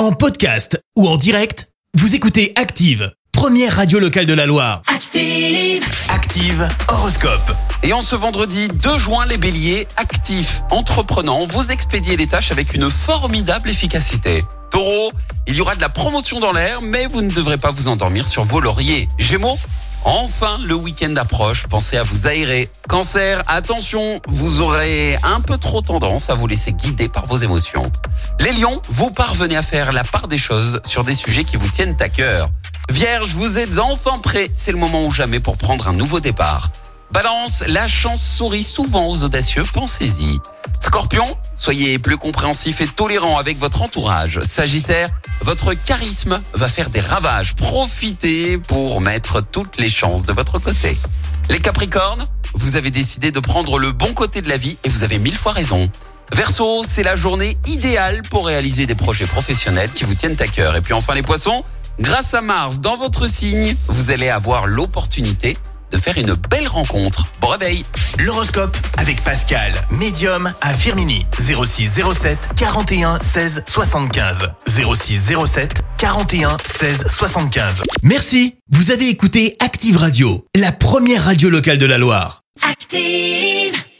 En podcast ou en direct, vous écoutez Active, première radio locale de la Loire. Active. Active Horoscope. Et en ce vendredi 2 juin, les béliers actifs, entreprenants, vous expédiez les tâches avec une formidable efficacité. Taureau, il y aura de la promotion dans l'air, mais vous ne devrez pas vous endormir sur vos lauriers. Gémeaux, enfin le week-end approche, pensez à vous aérer. Cancer, attention, vous aurez un peu trop tendance à vous laisser guider par vos émotions. Les lions, vous parvenez à faire la part des choses sur des sujets qui vous tiennent à cœur. Vierge, vous êtes enfin prêt, c'est le moment ou jamais pour prendre un nouveau départ. Balance, la chance sourit souvent aux audacieux, pensez-y. Scorpion, soyez plus compréhensif et tolérant avec votre entourage. Sagittaire, votre charisme va faire des ravages. Profitez pour mettre toutes les chances de votre côté. Les Capricornes, vous avez décidé de prendre le bon côté de la vie et vous avez mille fois raison. Verseau, c'est la journée idéale pour réaliser des projets professionnels qui vous tiennent à cœur. Et puis enfin les poissons, grâce à Mars dans votre signe, vous allez avoir l'opportunité de faire une belle rencontre. Bon réveil L'horoscope avec Pascal, médium à Firmini. 06 07 41 16 75. 06 07 41 16 75. Merci, vous avez écouté Active Radio, la première radio locale de la Loire. Active.